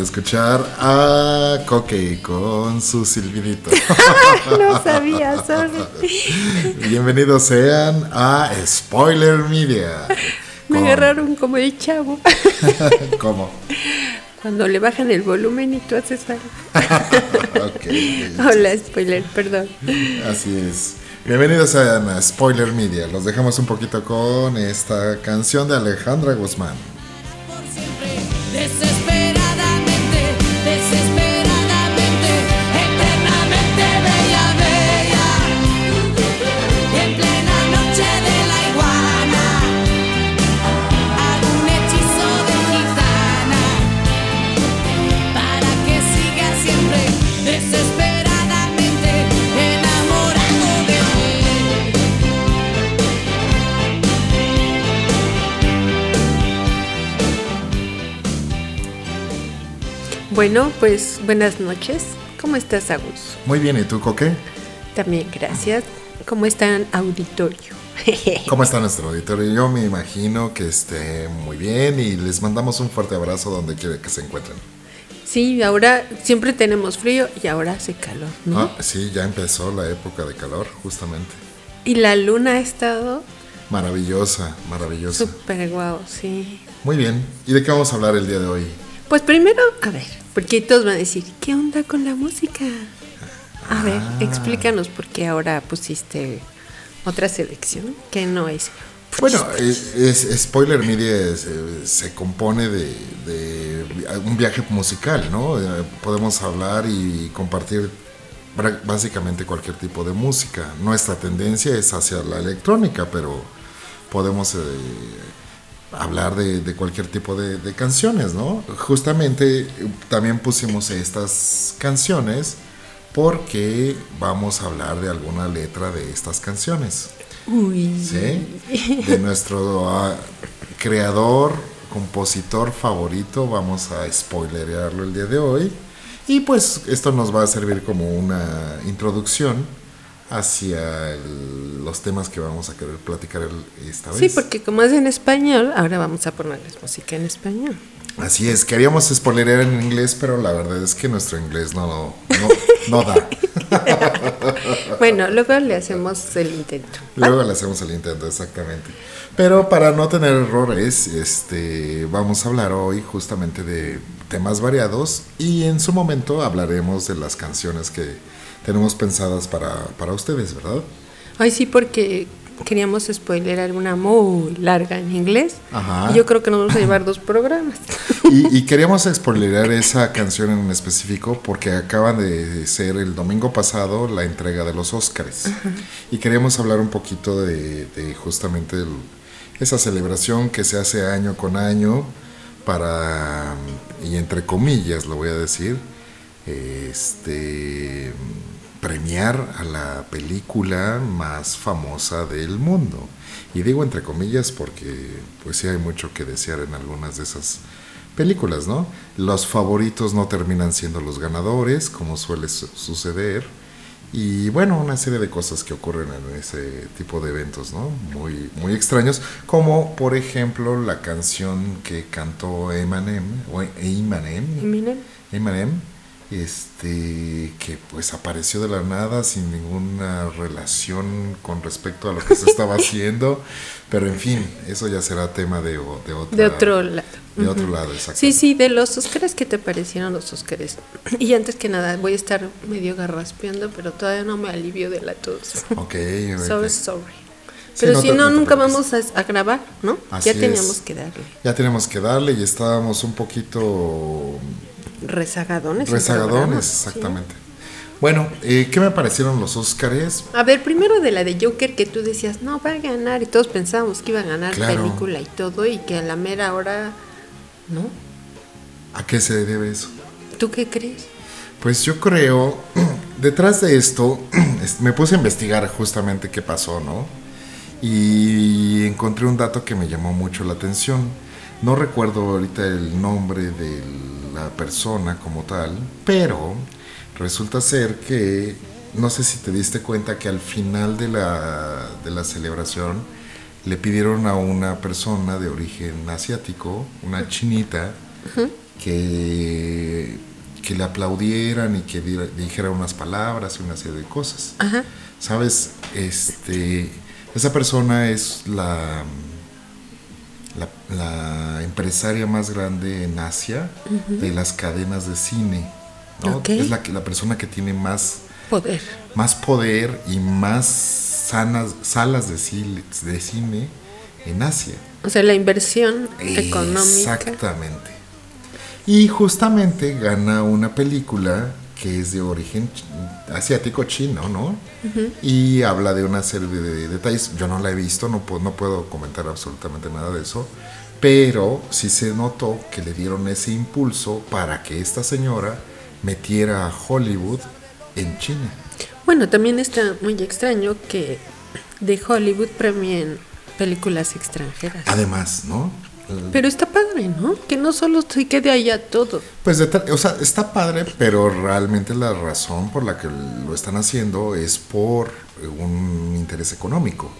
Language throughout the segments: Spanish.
de escuchar a Coque con su silbidito. no sabía, sorry. Bienvenidos sean a Spoiler Media. Me agarraron como el chavo. ¿Cómo? Cuando le bajan el volumen y tú haces algo. okay, Hola, spoiler, perdón. Así es. Bienvenidos a Spoiler Media. Los dejamos un poquito con esta canción de Alejandra Guzmán. Bueno, pues buenas noches. ¿Cómo estás, Agus? Muy bien, ¿y tú, Coque? También, gracias. ¿Cómo está el auditorio? ¿Cómo está nuestro auditorio? Yo me imagino que esté muy bien y les mandamos un fuerte abrazo donde quiera que se encuentren. Sí, ahora siempre tenemos frío y ahora hace calor, ¿no? Ah, sí, ya empezó la época de calor, justamente. Y la luna ha estado... Maravillosa, maravillosa. Súper guau, sí. Muy bien. ¿Y de qué vamos a hablar el día de hoy? Pues primero, a ver, porque todos van a decir, ¿qué onda con la música? A ver, ah. explícanos por qué ahora pusiste otra selección que no es. Bueno, es, Spoiler Media se compone de, un viaje musical, ¿no? Eh, podemos hablar y compartir básicamente cualquier tipo de música. Nuestra tendencia es hacia la electrónica, pero podemos eh, hablar de, cualquier tipo de, canciones, ¿no? Justamente también pusimos estas canciones porque vamos a hablar de alguna letra de estas canciones. Uy. ¿Sí? De nuestro ah, creador, compositor favorito, vamos a spoilerearlo el día de hoy. Y pues esto nos va a servir como una introducción hacia los temas que vamos a querer platicar esta vez. Sí, porque como es en español, ahora vamos a ponerles música en español. Así es, queríamos spoilerear en inglés, pero la verdad es que nuestro inglés no, no, da. bueno, luego le hacemos el intento. Luego le hacemos el intento, exactamente. Pero para no tener errores, este, vamos a hablar hoy justamente de temas variados y en su momento hablaremos de las canciones que, tenemos pensadas para, para ustedes, ¿verdad? Ay, sí, porque queríamos spoilerar una muy larga en inglés. Ajá. Y yo creo que nos vamos a llevar dos programas. Y, queríamos spoilerar esa canción en específico porque acaban de ser el domingo pasado la entrega de los Óscares. Y queríamos hablar un poquito de, justamente esa celebración que se hace año con año para, y entre comillas lo voy a decir, este premiar a la película más famosa del mundo. Y digo entre comillas porque pues sí hay mucho que desear en algunas de esas películas, ¿no? Los favoritos no terminan siendo los ganadores, como suele suceder. Y bueno, una serie de cosas que ocurren en ese tipo de eventos, ¿no? Muy, muy extraños, como por ejemplo la canción que cantó Eminem, o Eminem, Eminem este que pues apareció de la nada sin ninguna relación con respecto a lo que se estaba haciendo. Pero en fin eso ya será tema de, de, de otro lado de otro lado sí sí de los Óscares ¿qué te parecieron los Óscares y antes que nada voy a estar medio garraspeando pero todavía no me alivio de la tos. Ok, so sorry pero si no, nunca vamos a, grabar, ¿no? ya teníamos que darle. Ya teníamos que darle y estábamos un poquito Rezagadones. Rezagadones, exactamente. Bueno, eh, ¿qué me parecieron los Óscares? A ver, primero de la de Joker que tú decías, no, va a ganar y todos pensábamos que iba a ganar película y todo y que a la mera hora, ¿no? ¿A qué se debe eso? ¿Tú qué crees? Pues yo creo, detrás de esto, me puse a investigar justamente qué pasó, ¿no? Y encontré un dato que me llamó mucho la atención. No recuerdo ahorita el nombre del la persona como tal, pero resulta ser que, no sé si te diste cuenta que al final de la, de la celebración le pidieron a una persona de origen asiático, una chinita, que, que le aplaudieran y que dijera unas palabras y una serie de cosas. Sabes, este, esa persona es la, la, la empresaria más grande en Asia de las cadenas de cine. ¿no? Es la, la persona que tiene más, Poder. más poder y más sanas, salas de cine, de cine en Asia. O sea, la inversión económica. Exactamente. Y justamente gana una película que es de origen asiático chino, ¿no? Y habla de una serie de detalles. Yo no la he visto, no puedo, no puedo comentar absolutamente nada de eso. Pero sí se notó que le dieron ese impulso para que esta señora metiera a Hollywood en China. Bueno, también está muy extraño que de Hollywood premien películas extranjeras. Además, ¿no? Pero está padre, ¿no? Que no solo se quede allá todo. Pues, de tal- o sea, está padre, pero realmente la razón por la que lo están haciendo es por un interés económico.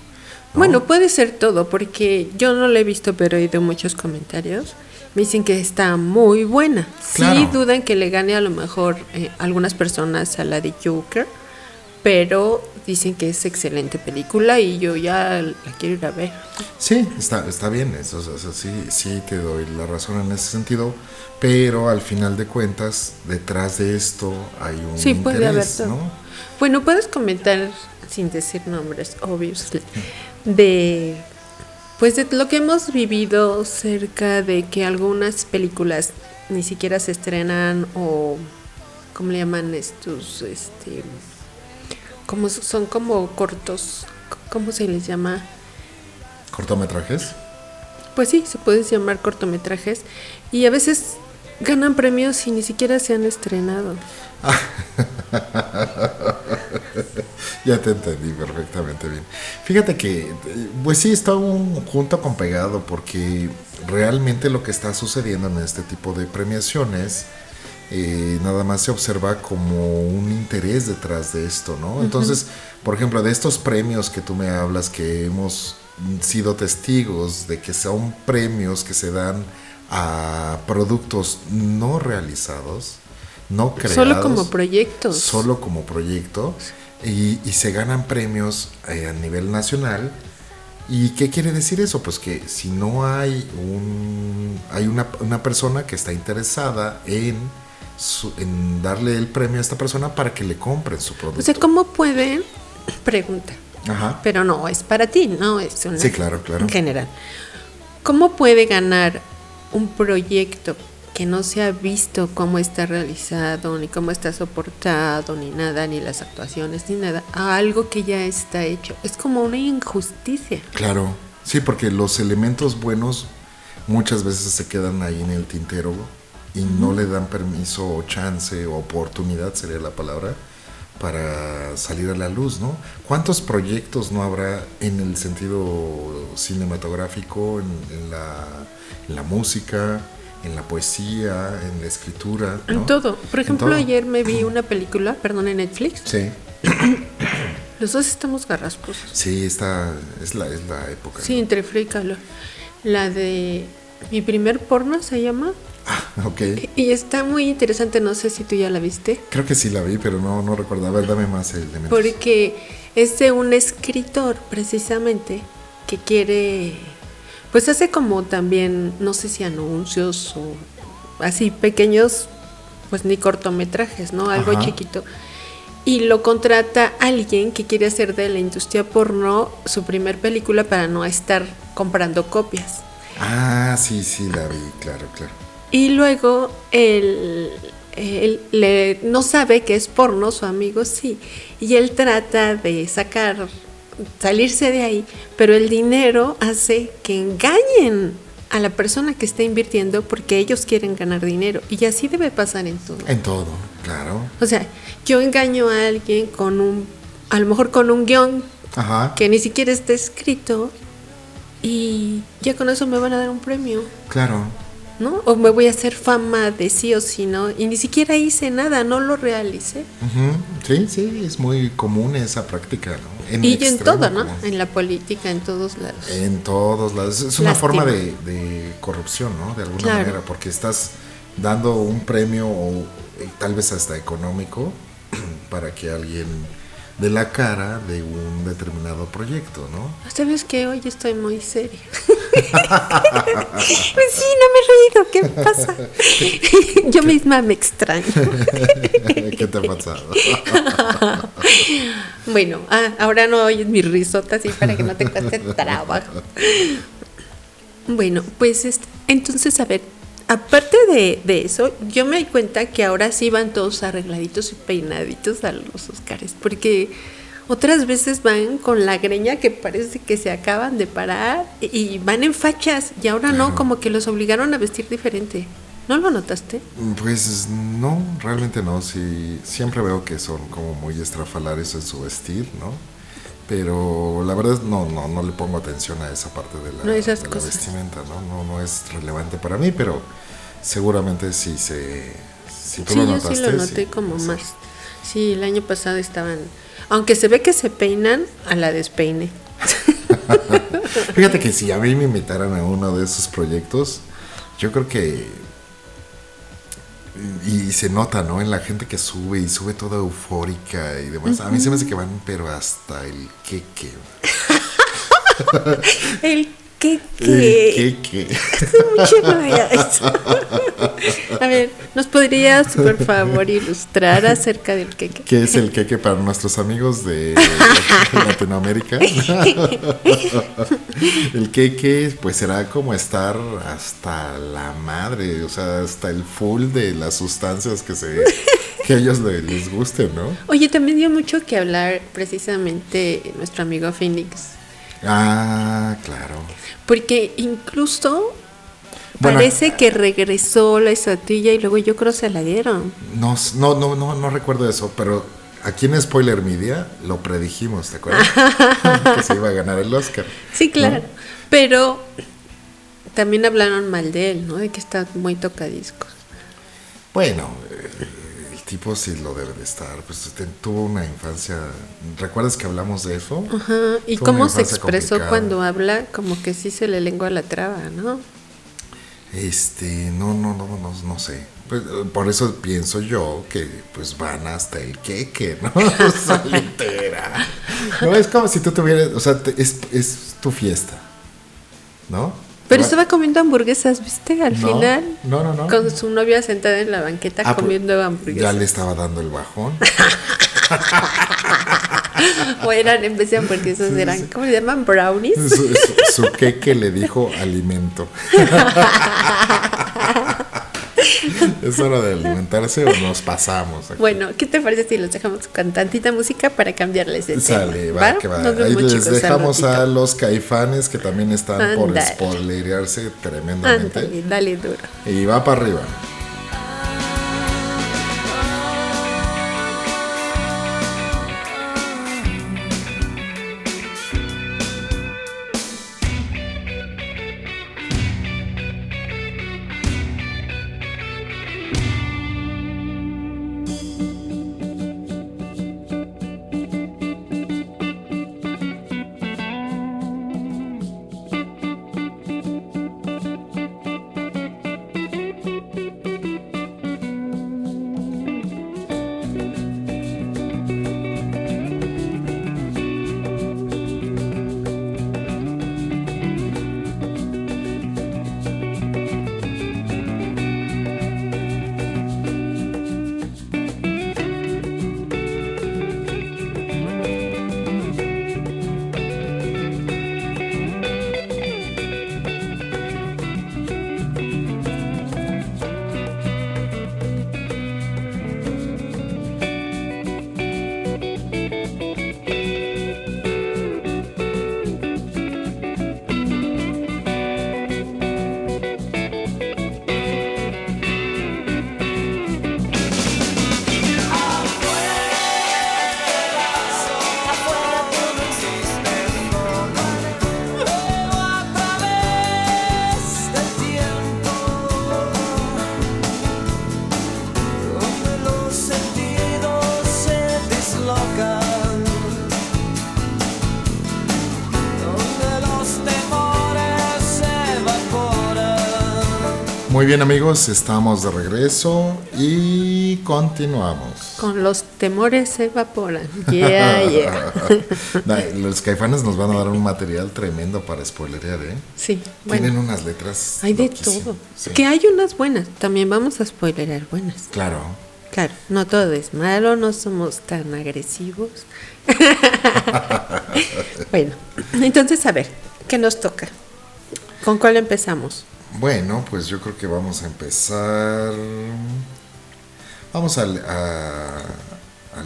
¿no? Bueno, puede ser todo, porque yo no la he visto, pero he oído muchos comentarios. Me dicen que está muy buena. Sí Claro. dudan que le gane a lo mejor eh, algunas personas a la de Joker, pero dicen que es excelente película y yo ya la quiero ir a ver. Sí, está, está bien, eso, o sea, sí, sí te doy la razón en ese sentido, pero al final de cuentas, detrás de esto hay un Sí, puede haber interés, todo. ¿no? Bueno, puedes comentar, sin decir nombres, obviously, de pues de lo que hemos vivido cerca de que algunas películas ni siquiera se estrenan o ¿cómo le llaman estos? Este como son como cortos, ¿cómo se les llama? Cortometrajes. Pues sí, se puede llamar cortometrajes y a veces ganan premios y ni siquiera se han estrenado. Ya te entendí perfectamente bien. Fíjate que, eh, pues sí, está un junto con pegado, porque realmente lo que está sucediendo en este tipo de premiaciones, eh, nada más se observa como un interés detrás de esto, ¿no? Entonces, por ejemplo, de estos premios que tú me hablas, que hemos sido testigos de que son premios que se dan a productos no realizados, no creados. Solo como proyectos. Solo como proyecto. Y, y se ganan premios eh, a nivel nacional. ¿Y qué quiere decir eso? Pues que si no hay un hay una, una persona que está interesada en, su- en darle el premio a esta persona para que le compren su producto. O sea, ¿cómo pueden? Pregunta. Ajá. Pero no, es para ti, no es una. Sí, claro, claro. En general. ¿Cómo puede ganar un proyecto que no se ha visto cómo está realizado, ni cómo está soportado, ni nada, ni las actuaciones, ni nada, a algo que ya está hecho? Es como una injusticia. Claro. Sí, porque los elementos buenos muchas veces se quedan ahí en el tintero y no le dan permiso o chance o oportunidad, sería la palabra, para salir a la luz, ¿no? ¿Cuántos proyectos no habrá en el sentido cinematográfico, en, en la, en la música, en la poesía, en la escritura? ¿no? En todo. Por ejemplo, todo. ayer me vi una película, perdón, en Netflix. Sí, Los dos estamos garrasposos. sí, esta es la, es la época. Sí, entre frío y calor. La de mi primer porno se llama. ¿No? Ok. Y está muy interesante, no sé si tú ya la viste. Creo que sí la vi, pero no, no recuerdo. A ver, dame más elementos. Porque es de un escritor, precisamente, que quiere. Pues hace como también, no sé si anuncios o así pequeños, pues ni cortometrajes, ¿no? Algo Ajá. chiquito. Y lo contrata alguien que quiere hacer de la industria porno su primer película para no estar comprando copias. Ah, sí, sí, la vi, claro, claro. Y luego él, él le- no sabe que es porno, su amigo sí. Y él trata de sacar, salirse de ahí, pero el dinero hace que engañen a la persona que está invirtiendo porque ellos quieren ganar dinero. Y así debe pasar en todo. En todo, claro. O sea, yo engaño a alguien con un, a lo mejor con un guion Ajá, que ni siquiera está escrito y ya con eso me van a dar un premio. claro. ¿No? O me voy a hacer fama de sí o sí, ¿no? Y ni siquiera hice nada, no lo realicé. Sí, sí, es muy común esa práctica, ¿no? y en todo, ¿no? común. En la política, en todos lados. En todos lados. Es una Lástima. forma de, de corrupción, ¿no? De alguna Claro. manera, porque estás dando un premio o eh, tal vez hasta económico para que alguien dé la cara de un determinado proyecto, ¿no? ¿Sabes qué? Hoy estoy muy seria. pues sí, no me he reído. ¿Qué pasa? Yo misma me extraño. ¿Qué te ha pasado? Bueno, ah, ahora no oyes mi risota así para que no te cueste trabajo. Bueno, pues este, entonces, a ver, aparte de, de eso, yo me di cuenta que ahora sí van todos arregladitos y peinaditos a los Oscars, porque otras veces van con la greña que parece que se acaban de parar y, van en fachas, y ahora no, como que los obligaron a vestir diferente. ¿No lo notaste? Pues no, realmente no. Sí, siempre veo que son como muy estrafalarios en su vestir, ¿no? Pero la verdad no, no, no le pongo atención a esa parte de la, No, esas de la vestimenta, ¿no? ¿no? No es relevante para mí, pero seguramente sí se... Si tú Sí, lo yo notaste, sí lo noté sí, como más. Sí, el año pasado estaban, aunque se ve que se peinan a la despeine. Fíjate que si a mí me invitaran a uno de esos proyectos, yo creo que... Y se nota, ¿no? En la gente que sube y sube toda eufórica y demás. A mí se me hace que van, pero hasta el queque. El queque. mucho no había eso. A ver, ¿nos podrías por favor ilustrar acerca del que que? ¿Qué es el queque para nuestros amigos de Latinoamérica? El queque, pues será como estar hasta la madre, o sea, hasta el full de las sustancias que se que a ellos le- les gusten, ¿no? Oye, también dio mucho que hablar precisamente nuestro amigo Phoenix, Ah, claro. porque incluso Bueno, parece que regresó la estatuilla y luego yo creo se la dieron. No, no, no, no, no recuerdo eso, pero aquí en Spoiler Media lo predijimos, ¿te acuerdas? que se iba a ganar el Oscar. Sí, claro. ¿no? Pero también hablaron mal de él, ¿no? De que está muy tocadiscos. Bueno, eh, tipo sí lo debe de estar. Pues te- tuvo una infancia. ¿Recuerdas que hablamos de eso? Ajá. Y Tuvo cómo se expresó complicada. cuando habla, como que sí se le lengua la traba, ¿no? Este, no, no, no, no, no sé. Pues, por eso pienso yo que pues van hasta el queque, ¿no? O sea, literal. No, es como si tú tuvieras, o sea, te- es, es tu fiesta, ¿no? Pero estaba comiendo hamburguesas, ¿viste? Al No, final. no, no, no. Con su novia sentada en la banqueta Ah, pues, comiendo Ya hamburguesas. le estaba dando el bajón. O eran, en vez de hamburguesas, Sí, eran, sí. ¿cómo le llaman? Brownies. Su, su- su queque le dijo alimento. ¿Es hora de alimentarse o nos pasamos? aquí? Bueno, ¿qué te parece si los dejamos con tantita música para cambiarles de Sale, tema? va, que va. Nos Ahí les chicos, dejamos a los caifanes que también están por spoilerearse tremendamente. Ándale, dale duro. Y va para arriba. Muy bien amigos, estamos de regreso y continuamos. Con los temores se evaporan. Yeah, yeah. los caifanes nos van a dar un material tremendo para spoilerear, ¿eh? Sí. Tienen unas letras. Hay de todo. Que hay unas buenas. También vamos a spoilerear buenas. Claro. Claro, no todo es malo, no somos tan agresivos. bueno, entonces a ver, ¿qué nos toca? ¿Con cuál empezamos? Bueno, pues yo creo que vamos a empezar. Vamos a,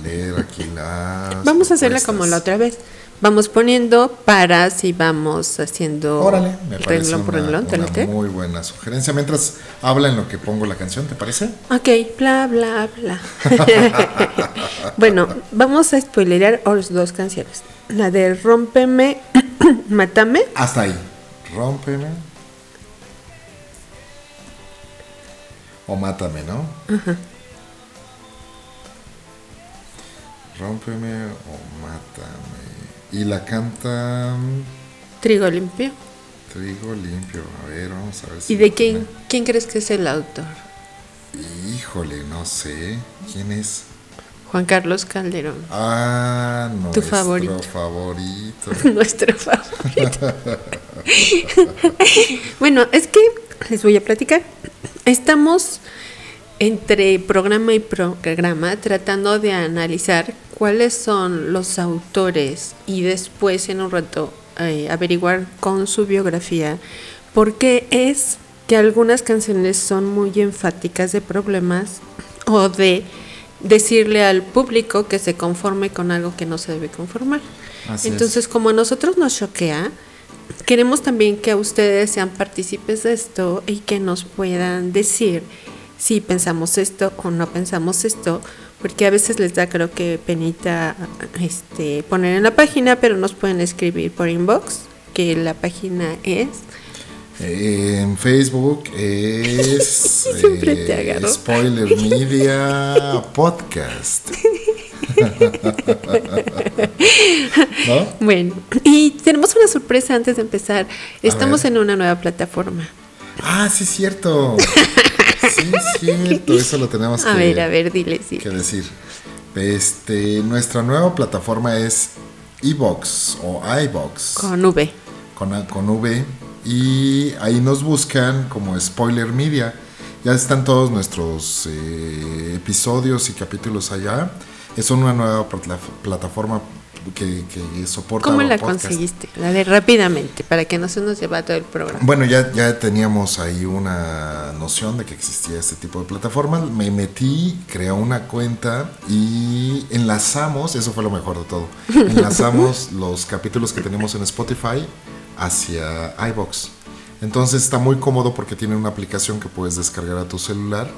leer aquí las. Vamos a hacerla como la otra vez. Vamos poniendo paras y vamos haciendo Órale, me parece una, muy buena sugerencia. Mientras habla en lo que pongo la canción, ¿te parece? Ok, bla, bla, bla. bueno, vamos a spoilerar dos canciones. La de Rómpeme, Mátame. Hasta ahí. Rómpeme. O Mátame, ¿no? Ajá. Rómpeme o Mátame. Y la canta. Trigo limpio. Trigo limpio. A ver, vamos a ver si. ¿Y de quién, quién crees que es el autor? Híjole, no sé. ¿Quién es? Juan Carlos Calderón. Ah, nuestro favorito. favorito. nuestro favorito. bueno, es que les voy a platicar. Estamos entre programa y programa tratando de analizar cuáles son los autores y después en un rato eh, averiguar con su biografía por qué es que algunas canciones son muy enfáticas de problemas o de decirle al público que se conforme con algo que no se debe conformar. Entonces, como a nosotros nos choquea, queremos también que ustedes sean partícipes de esto y que nos puedan decir si pensamos esto o no pensamos esto, porque a veces les da creo que penita este poner en la página, pero nos pueden escribir por inbox, que la página es en Facebook es eh, Spoiler Media Podcast. Bueno, y tenemos una sorpresa antes de empezar. Estamos en una nueva plataforma. Ah, sí, es cierto. Sí, cierto, eso lo tenemos a que, ver, a ver, dile, sí. que decir. Este, nuestra nueva plataforma es iBox o iBox. Con V. Con, con V. Y ahí nos buscan como Spoiler Media. Ya están todos nuestros eh, episodios y capítulos allá. Es una nueva plataforma que, soporta. ¿Cómo la conseguiste? La de rápidamente, para que no se nos lleva todo el programa. Bueno, ya, ya teníamos ahí una noción de que existía este tipo de plataformas. Me metí, creé una cuenta y enlazamos, eso fue lo mejor de todo, enlazamos los capítulos que tenemos en Spotify hacia iBox. Entonces está muy cómodo porque tiene una aplicación que puedes descargar a tu celular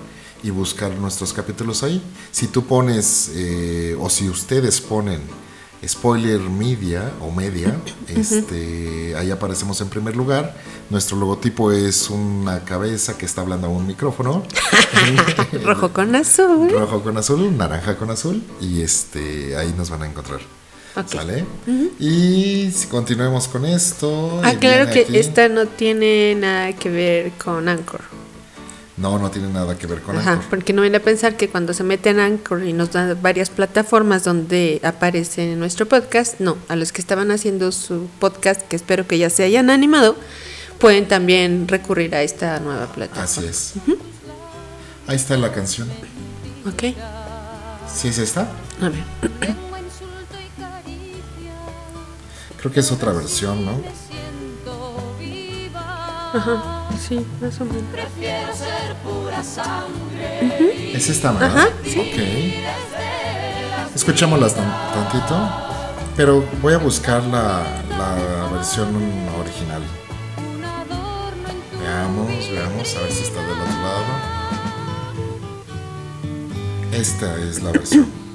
y buscar nuestros capítulos ahí. Si tú pones, eh, o si ustedes ponen Spoiler Media o Media, este, ahí aparecemos en primer lugar. Nuestro logotipo es una cabeza que está hablando a un micrófono. Rojo con azul. Rojo con azul, naranja con azul. Y este, ahí nos van a encontrar. ¿Sale? Y si continuemos con esto. Ah, claro que esta no tiene nada que ver con Anchor. No, no tiene nada que ver con Ajá, porque no viene a pensar que cuando se mete en Anchor y nos da varias plataformas donde aparece nuestro podcast, no, a los que estaban haciendo su podcast, que espero que ya se hayan animado, pueden también recurrir a esta nueva plataforma. Así es. Ahí está la canción. Ok. ¿Sí es esta? A ver. Creo que es otra versión, ¿no? Ajá. Sí, más o menos. Es esta, ¿verdad? Ajá, sí. Ok. Escuchémoslas tantito. Pero voy a buscar la, la versión original. Veamos, veamos, a ver si está del otro lado. Esta es la versión.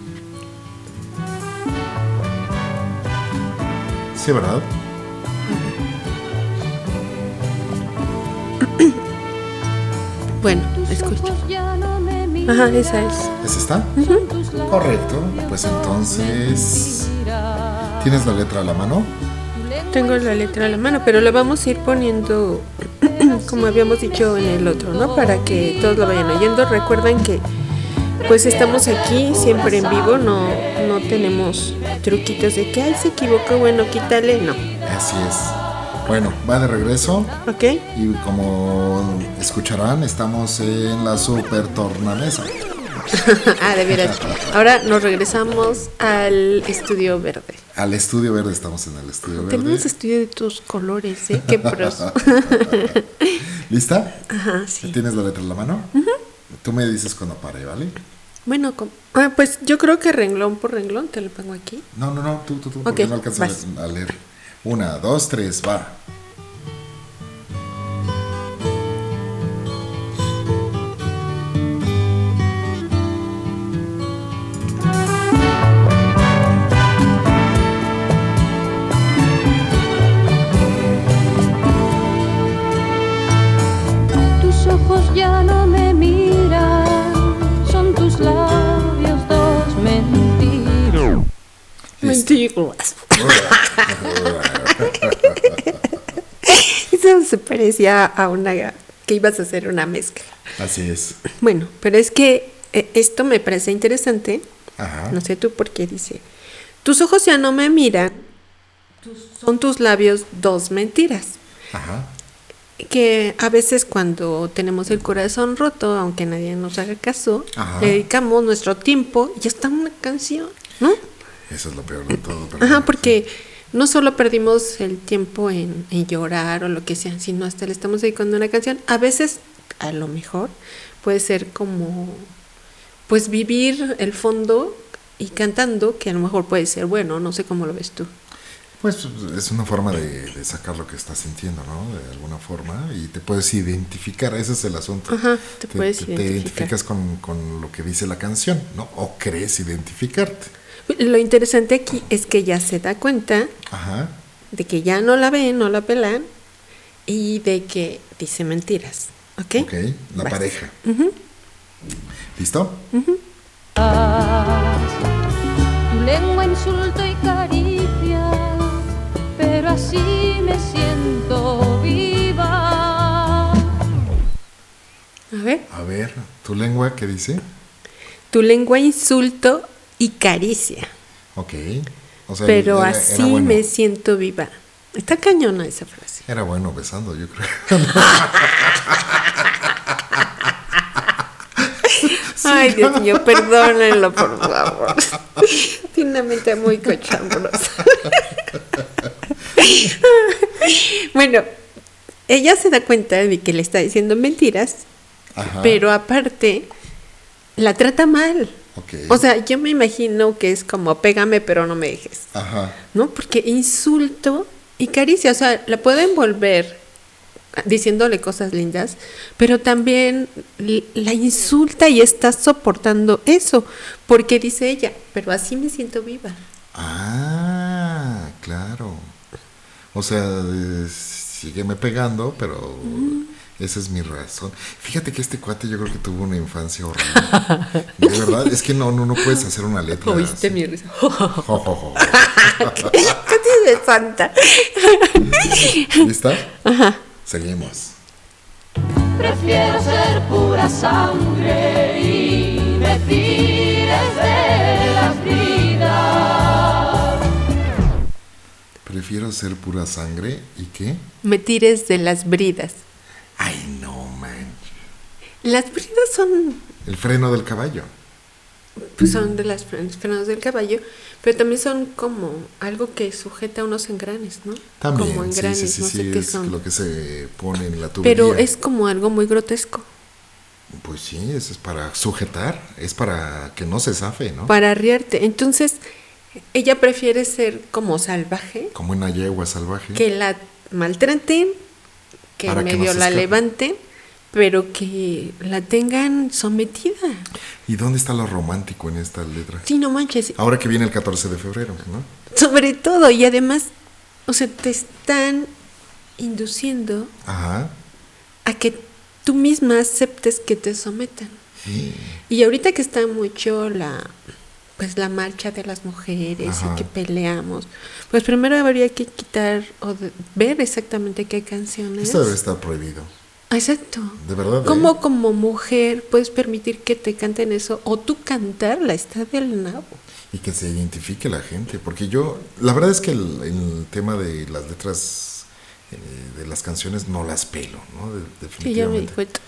Sí, ¿verdad? Bueno, escucha. Ajá, esa es. ¿Es esta? Correcto. Pues entonces. ¿Tienes la letra a la mano? Tengo la letra a la mano, pero la vamos a ir poniendo como habíamos dicho en el otro, ¿no? Para que todos lo vayan oyendo. Recuerden que pues estamos aquí siempre en vivo, no, no tenemos truquitos de que, ay, se equivocó, bueno, quítale, no. Así es. Bueno, va de regreso. ¿Ok? Y como escucharán, estamos en la super tornamesa. ah, de veras. Ahora nos regresamos al estudio verde. Al estudio verde, estamos en el estudio verde. Tenemos estudio de tus colores, ¿eh? Qué pros. ¿Lista? Ajá, sí. ¿Tienes la letra en la mano? Tú me dices cuando pare, ¿vale? Bueno, ah, pues yo creo que renglón por renglón te lo pongo aquí. No, no, no, tú, tú, tú, porque Ok, no alcanzo vas. a leer. Una, dos, tres, va. Mentiras. Eso se parecía a una que ibas a hacer una mezcla. Así es. Bueno, pero es que eh, esto me parece interesante. Ajá. No sé tú por qué dice. Tus ojos ya no me miran. son tus labios dos mentiras. Ajá. Que a veces cuando tenemos el corazón roto, aunque nadie nos haga caso, Ajá. le dedicamos nuestro tiempo y ya está una canción, ¿no? Eso es lo peor de todo. pero Ajá, porque no solo perdimos el tiempo en, en llorar o lo que sea, sino hasta le estamos dedicando una canción. A veces, a lo mejor, puede ser como, pues vivir el fondo y cantando, que a lo mejor puede ser bueno, no sé cómo lo ves tú. Pues es una forma de, de sacar lo que estás sintiendo, ¿no? De alguna forma. Y te puedes identificar, ese es el asunto. Ajá, te puedes te identificar. identificas con, con lo que dice la canción, ¿no? O crees identificarte. Lo interesante aquí es que ya se da cuenta Ajá. de que ya no la ven, no la pelan y de que dice mentiras. ¿Ok? Ok, la Vas. pareja. ¿Listo? Tu lengua insulto y caricia, pero así me siento viva. A ver. A ver, ¿tu lengua qué dice? Tu lengua insulto y caricia. Ok. O sea, pero era- era así bueno. me siento viva. Está cañona esa frase. Era bueno besando, yo creo. Ay, Dios mío, perdónenlo, por favor. Tiene una mente muy cochambrosa. bueno, ella se da cuenta de que le está diciendo mentiras, Ajá. pero aparte la trata mal. Ok. O sea, yo me imagino que es como pégame, pero no me dejes. Ajá. ¿no? Porque insulto y caricia, o sea, la puedo envolver diciéndole cosas lindas, pero también la insulta y está soportando eso, porque dice ella, pero así me siento viva. Ah, claro. O sea, sígueme pegando, pero esa es mi razón. Fíjate que este cuate yo creo que tuvo una infancia horrible. De verdad, es que no, no, no puedes hacer una letra. ¿Oíste así. mi risa? ¿Qué de santa? ¿Lista? Seguimos. Prefiero ser pura sangre y me tires de las vidas. Prefiero ser pura sangre y qué? Me tires de las bridas. Ay, no, man. Las bridas son, El freno del caballo. pues son de las fren- frenos del caballo, pero también son como algo que sujeta unos engranes, ¿no? También. Como engranes, sí, sí, no sí, sé qué es son. lo que se pone en la tubería. Pero es como algo muy grotesco. Pues sí, eso es para sujetar, es para que no se zafe, ¿no? para arriarte. Entonces, ella prefiere ser como salvaje, Como una yegua salvaje. que la maltraten, que Para medio la escape. levanten, pero que la tengan sometida. ¿Y dónde está lo romántico en esta letra? Sí, no manches. Ahora que viene el 14 de febrero, ¿no? Sobre todo, y además, o sea, te están induciendo Ajá. a que tú misma aceptes que te sometan. Sí. Y ahorita que está mucho la pues la marcha de las mujeres Ajá. y que peleamos, pues primero habría que quitar o de- ver exactamente qué canciones. Esto debe estar prohibido. Exacto. De verdad. ¿eh? ¿Cómo como mujer puedes permitir que te canten eso? O tú cantarla, está del nabo. Y que se identifique la gente. Porque yo, la verdad es que el, el tema de las letras eh, de las canciones no las pelo, ¿no? De- Sí, ya me di definitivamente. cuenta.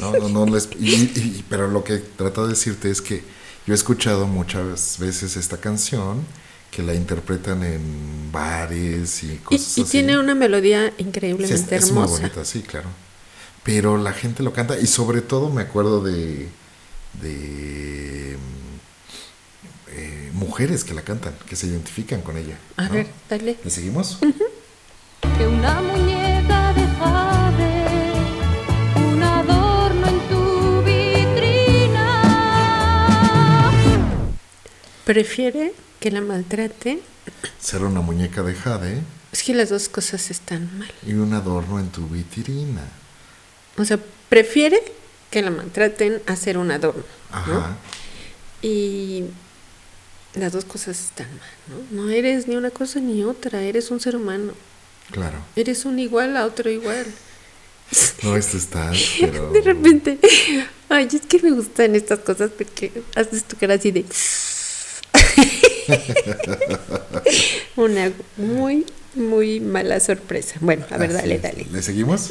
No, no, no les- y- y- pero lo que trato de decirte es que yo he escuchado muchas veces esta canción que la interpretan en bares y Y, cosas y así. tiene una melodía Sí, es, increíblemente es muy hermosa. bonita, sí, claro. Pero la gente lo canta y sobre todo me acuerdo de, de eh, mujeres que la cantan, que se identifican con ella. A ¿no? ver, dale. ¿Le seguimos? que una muñeca Prefiere que la maltrate. Ser una muñeca de jade Es que las dos cosas están mal. y un adorno en tu vitrina. O sea, prefiere que la maltraten a ser un adorno. ¿no? Ajá. Y las dos cosas están mal, ¿no? No eres ni una cosa ni otra, eres un ser humano. Claro. Eres un igual a otro igual. No, esto está, pero... De repente, ay, es que me gustan estas cosas porque haces tu cara así de... Una muy, muy mala sorpresa. Bueno, a ver, Así dale, es. dale. ¿Le seguimos?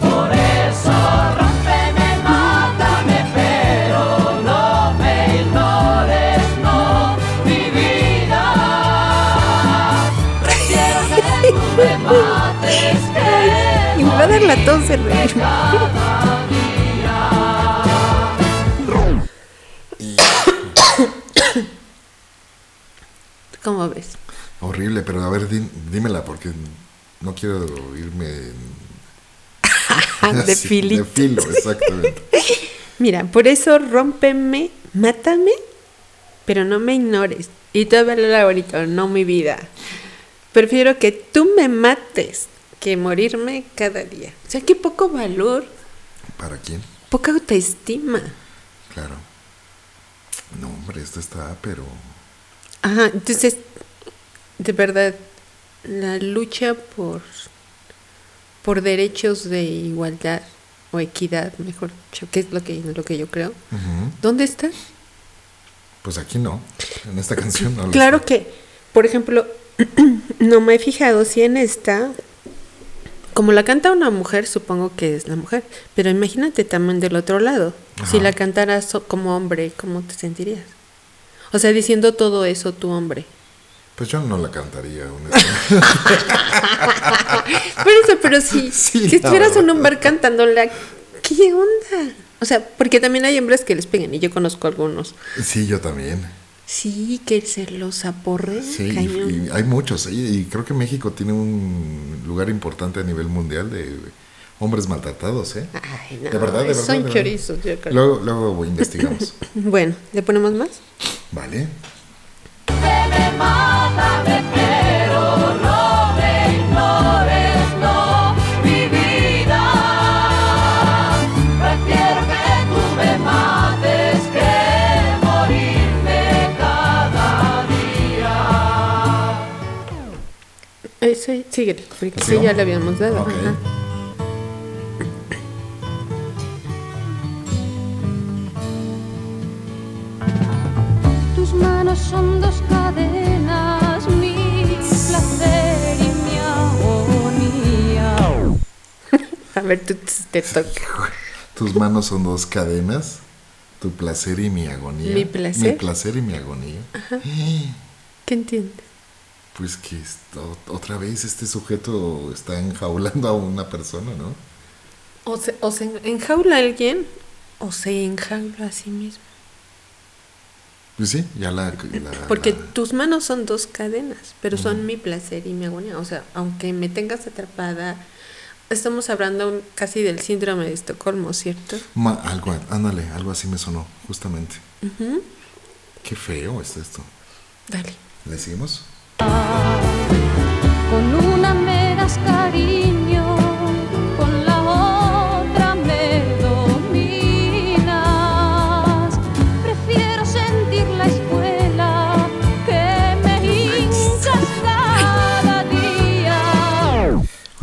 Por eso rómpeme, mátame, pero no me ignores, no, mi vida. Prefiero que tú me mates que Y me va a dar la tos de reír. ¿Cómo ves? Horrible, pero a ver, dímela porque no quiero irme... en- de filo, exactamente. Mira, por eso rómpeme, mátame, pero no me ignores. Y todavía bonito, no mi vida. Prefiero que tú me mates que morirme cada día. O sea, qué poco valor, ¿Para quién? poca autoestima. Claro. No, hombre, esto está, pero... Ajá, entonces, de verdad, la lucha por, por derechos de igualdad o equidad, mejor dicho, que es lo que, lo que yo creo. ¿dónde está? Pues aquí no. En esta canción no. Claro está. que, por ejemplo, no me he fijado si en esta, como la canta una mujer, supongo que es la mujer, pero imagínate también del otro lado, si la cantaras como hombre, ¿cómo te sentirías? O sea, diciendo todo eso tu hombre. Pues yo no la cantaría, honestamente. Por eso, pero si, Sí, si estuvieras un bar cantándola, ¿qué onda? O sea, porque también hay hombres que les pegan, y yo conozco algunos. sí, yo también. Sí, que se los aporre. Sí, y- hay muchos. Y, y creo que México tiene un lugar importante a nivel mundial de hombres maltratados, ¿eh? Ay, no, de verdad, de verdad. son de verdad. chorizos, yo creo. Luego, luego investigamos. Bueno, ¿le ponemos más? ¿Vale? Rómpeme, mátame, pero no me ignores, no, mi vida. Prefiero que tú me mates que morirme cada día. Porque ¿Sí? sí, ya le habíamos dado. Ajá. Ver, te toca. Tus manos son dos cadenas, tu placer y mi agonía. ¿Mi placer? Mi placer y mi agonía. ¿Qué entiendes? Pues que esto- otra vez este sujeto está enjaulando a una persona, ¿no? O se, o se enjaula a alguien o se enjaula a sí mismo. Pues sí, ya la... la- Porque la- tus manos son dos cadenas, pero son mi placer y mi agonía. O sea, aunque me tengas atrapada, estamos hablando casi del síndrome de Estocolmo, ¿cierto? Ma- algo, ándale, algo así me sonó, justamente. Ujú. Qué feo es esto. Dale. ¿Le seguimos? Con una me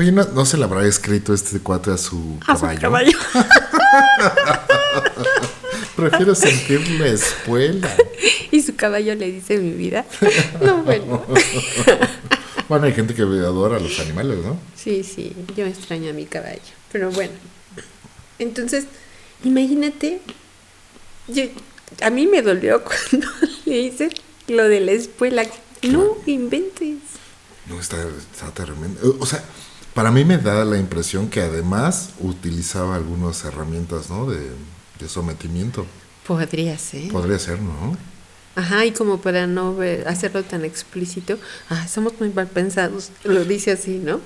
Oye, ¿no, no se le habrá escrito este cuate a su A su caballo? caballo. Prefiero sentir la espuela. y su caballo le dice mi vida. No, bueno. Bueno, hay gente que adora a los animales, ¿no? Sí, sí, yo extraño a mi caballo. Pero bueno. Entonces, imagínate, yo- a mí me dolió cuando le hice lo de la espuela. No inventes. No, está, está tremendo. O sea, para mí me da la impresión que además utilizaba algunas herramientas, ¿no? De, de sometimiento. Podría ser. Podría ser, ¿no? Ajá, y como para no ver- hacerlo tan explícito, ah, somos muy mal pensados, lo dice así, ¿no?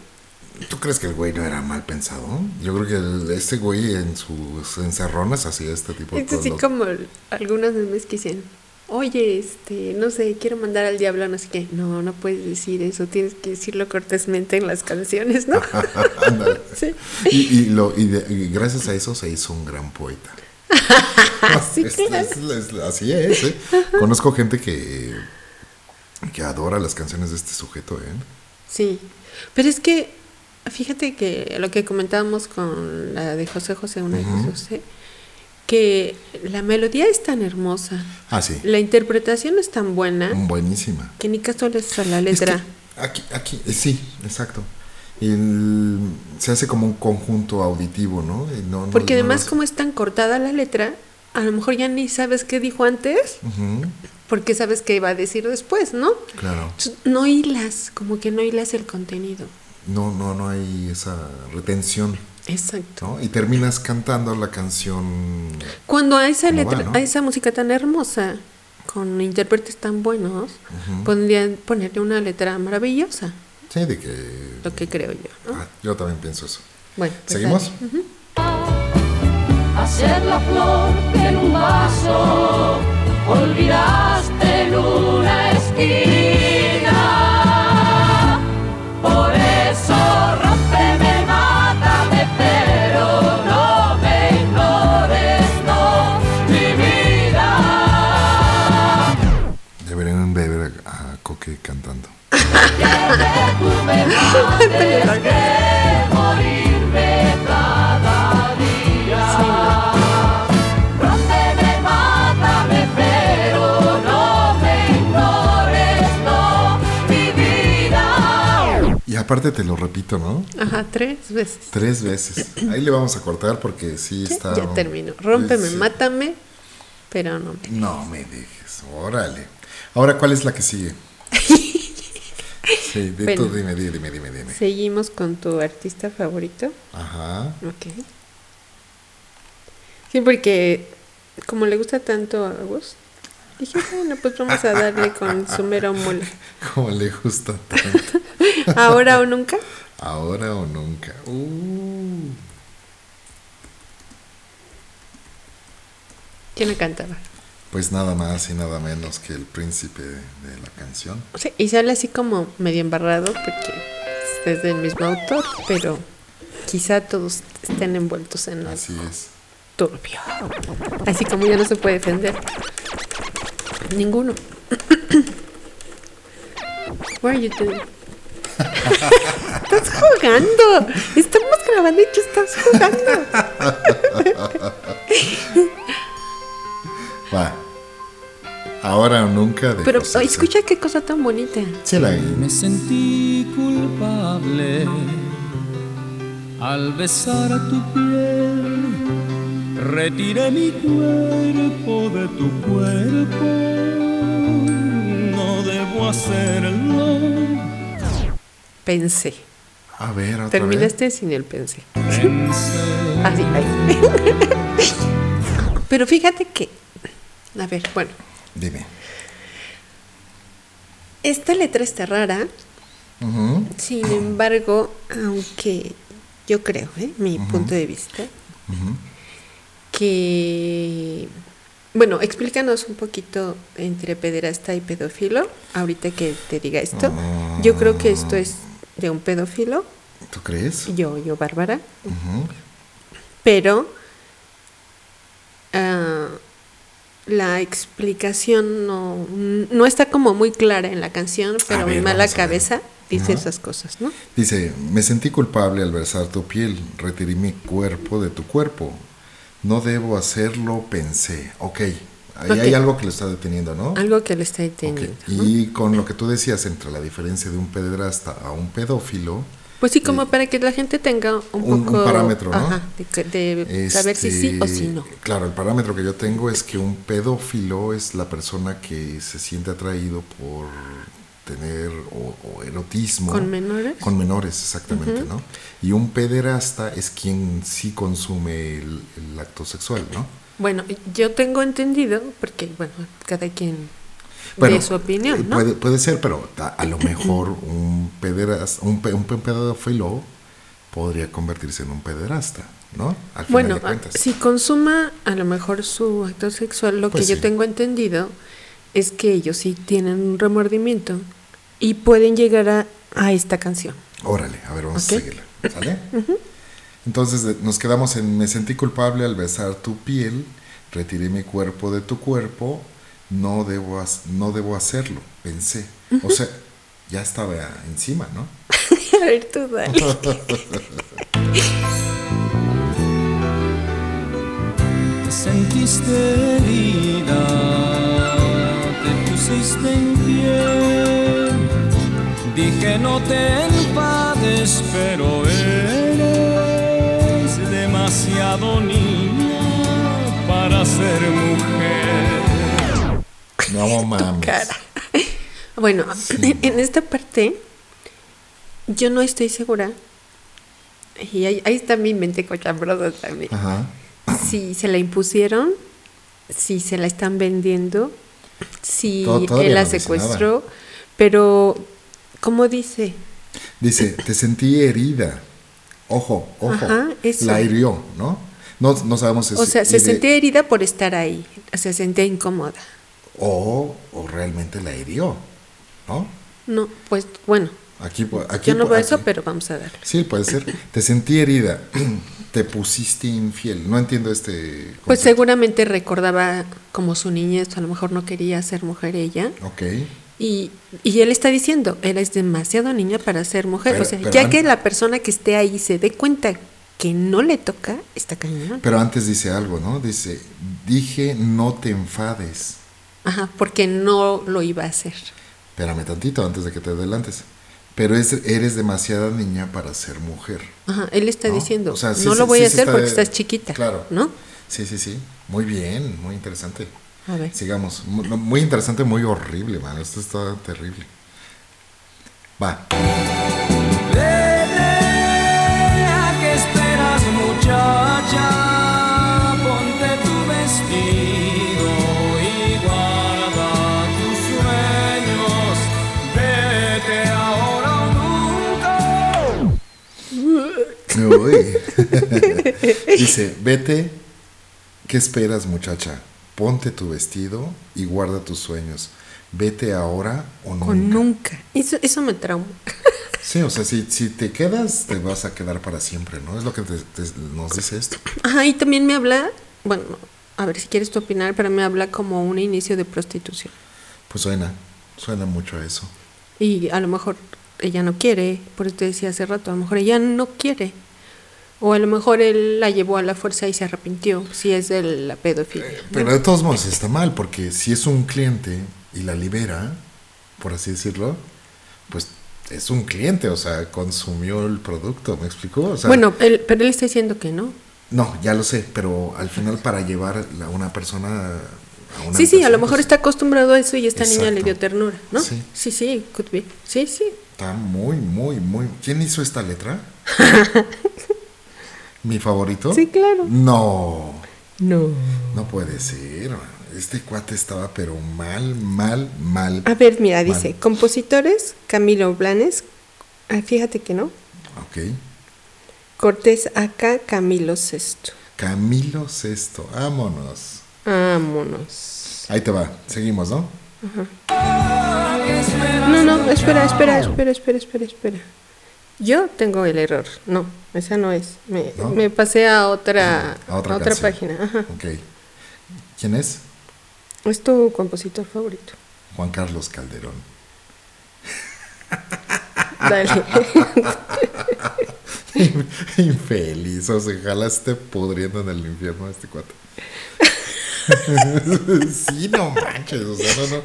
¿Tú crees que el güey no era mal pensado? Yo creo que el- este güey en sus encerronas hacía este tipo de Es así cosas. como el- algunos memes que dicen, oye, este, no sé, quiero mandar al diablo, no sé qué. No, no puedes decir eso, tienes que decirlo cortésmente en las canciones, ¿no? Sí. y, y lo, y, de- y gracias a eso se hizo un gran poeta. Sí, Es- claro. es- es- así es, ¿eh? Conozco gente que, que adora las canciones de este sujeto, ¿eh? Sí, pero es que, fíjate que lo que comentábamos con la de José José, una de Ujú. José, que la melodía es tan hermosa, Ah, sí. la interpretación es tan buena, Buenísima. que ni caso le a la Es que letra. aquí, aquí, eh, sí, exacto. Y el- se hace como un conjunto auditivo, ¿no? Y no- no- Porque no además los- como es tan cortada la letra, a lo mejor ya ni sabes qué dijo antes, porque sabes qué iba a decir después, ¿no? claro. No hilas, como que no hilas el contenido. No, no, no hay esa retención, Exacto. ¿no? Y terminas cantando la canción. Cuando a esa ¿Cómo letra, va, no? a esa música tan hermosa, con intérpretes tan buenos, Ujú. podrían ponerle una letra maravillosa, Sí, de que. lo que creo yo, ¿no? Ah, yo también pienso eso. Bueno, pues ¿Seguimos? hacer la flor que en un vaso olvidaste Y aparte te lo repito, ¿no? Ajá, tres veces. Tres veces. Ahí le vamos a cortar porque sí Sí, está. ya terminó. Rómpeme, Sí. mátame, pero no me. No me dejes, órale. Ahora, ¿cuál es la que sigue? Sí, di tú, dime, di- dime, dime, dime. Seguimos con tu artista favorito. Ajá. Ok. Sí, porque como le gusta tanto a Gus, dije, bueno, pues vamos a darle con su mero mole. Como le gusta tanto. Ahora o nunca. Ahora o nunca. Uh. ¿Quién la cantaba? Pues nada más y nada menos que el príncipe de, la canción. Sí, y sale así como medio embarrado porque es del mismo autor, pero quizá todos estén envueltos en algo Así es. turbio. Así como ya no se puede defender. Ninguno. What are you doing? estás jugando. Estamos grabando y tú estás jugando. Va. Ahora o nunca de Pero escucha qué cosa tan bonita. Sí, la- Me sentí culpable al besar tu piel. Retiré mi cuerpo de tu cuerpo. No debo hacerlo. Pensé. A ver, otra Terminaste sin el pensé. Pensé. Así, ahí. Pero fíjate que. A ver, bueno. Dime. Esta letra está rara. Sin embargo, aunque yo creo, ¿eh? mi punto de vista, que... Bueno, explícanos un poquito entre pederasta y pedófilo, ahorita que te diga esto. Yo creo que esto es de un pedófilo, ¿Tú crees? yo, yo, Bárbara, pero ah, la explicación no, no está como muy clara en la canción, pero A mi ver, mala ver. cabeza dice Ajá. esas cosas, ¿no? Dice, me sentí culpable al besar tu piel, retiré mi cuerpo de tu cuerpo. No debo hacerlo, pensé. Ok, ahí Ok. hay algo que lo está deteniendo, ¿no? Algo que le está deteniendo. ¿no? Y con lo que tú decías entre la diferencia de un pederasta a un pedófilo, Pues sí, como para que la gente tenga un, Un- un poco... parámetro, ¿no? Ajá, de, saber si sí o si este, no. Claro, el parámetro que yo tengo es que un pedófilo es la persona que se siente atraído por tener o, o erotismo. ¿Con menores? Con menores, exactamente, ¿no? Y un pederasta es quien sí consume el, el acto sexual, ¿no? Bueno, yo tengo entendido, porque, bueno, cada quien Bueno, de su opinión, eh, ¿no? Puede, puede ser, pero a, a lo mejor un pederasta, un, un pe- pedófilo podría convertirse en un pederasta, ¿no? Al final Bueno, de cuentas. si consuma a lo mejor su acto sexual, lo Pues que yo tengo entendido es que ellos sí tienen un remordimiento y pueden llegar a, a esta canción. Órale, a ver, vamos a seguirla. ¿Sale? Entonces de- nos quedamos en me sentí culpable al besar tu piel, retiré mi cuerpo de tu cuerpo, no debo, no debo hacerlo, pensé. O sea, ya estaba encima, ¿no? a ver, tú dale. Te sentiste herida, te pusiste infiel. Dije no te enfades, pero eres demasiado niña para ser mujer. No mames. Cara. Bueno, en, en esta parte yo no estoy segura. Y ahí, ahí está mi mente cochambrosa también. Ajá. Si se la impusieron, si se la están vendiendo, si él la secuestró, pero ¿cómo dice? Dice, te sentí herida. Ojo, ojo. Ajá, eso. La hirió, ¿no? No, no sabemos si O sea, se sentía herida por estar ahí, se sentía incómoda. O, o realmente la hirió, ¿no? No, pues bueno, Aquí, aquí yo no veo eso, pero vamos a darle. Sí, puede ser. Te sentí herida. Te pusiste infiel. No entiendo este. Pues seguramente recordaba como su niñez, a lo mejor no quería ser mujer ella. Ok. Y, y él está diciendo, eres demasiado niña para ser mujer. Pero- o sea, ya an- que la persona que esté ahí se dé cuenta que no le toca, está cañón. Pero antes dice algo, ¿no? Dice, dije no te enfades. Ajá, porque no lo iba a hacer. Espérame tantito antes de que te adelantes. Pero es, eres demasiada niña para ser mujer. Ajá, él está ¿no? diciendo, O sea, sí no lo voy sí a hacer está- porque estás chiquita. Claro. ¿No? Sí, sí, sí. Muy bien, muy interesante. A ver. Sigamos. Mu- no, Muy interesante, muy horrible, man. Esto está terrible. Va. Uy. Dice, vete, ¿qué esperas muchacha? Ponte tu vestido y guarda tus sueños. Vete ahora o nunca. O nunca. Eso, eso me trauma. Sí, o sea, si, si te quedas, te vas a quedar para siempre, ¿no? Es lo que te- te- nos dice esto. Ajá, y también me habla, bueno, a ver si quieres tu opinar, pero me habla como un inicio de prostitución. Pues suena, suena mucho a eso. Y a lo mejor ella no quiere, por eso te decía hace rato, a lo mejor ella no quiere. O a lo mejor él la llevó a la fuerza y se arrepintió, si es de la pedofilia. ¿no? Pero de todos modos está mal, porque si es un cliente y la libera, por así decirlo, pues es un cliente, o sea, consumió el producto, ¿me explicó? O sea, bueno, él, pero él está diciendo que no. No, ya lo sé, pero al final para llevar a una persona a una Sí, sí, a lo mejor pues, está acostumbrado a eso y esta niña le Exacto. dio ternura, ¿no? Sí. sí, sí, could be. Sí, sí. Está muy, muy, muy... ¿Quién hizo esta letra? ¿Mi favorito? Sí, claro. No, No. no puede ser. Este cuate estaba pero mal, mal, mal. A ver, mira, mal. dice, compositores, Camilo Blanes, ah, fíjate que no, Ok. Cortés acá, Camilo Sexto. Camilo Sexto, vámonos. Vámonos. Ahí te va, seguimos, ¿no? No, no, espera, espera, espera, espera, espera, espera. Yo tengo el error. No, esa no es. Me, ¿No? me pasé a otra, A otra, a otra canción. página. Ajá. Ok. ¿Quién es? Es tu compositor favorito. Juan Carlos Calderón. Dale. Infeliz, o sea, ojalá esté pudriendo en el infierno este cuate. sí, no manches, o sea, no, no,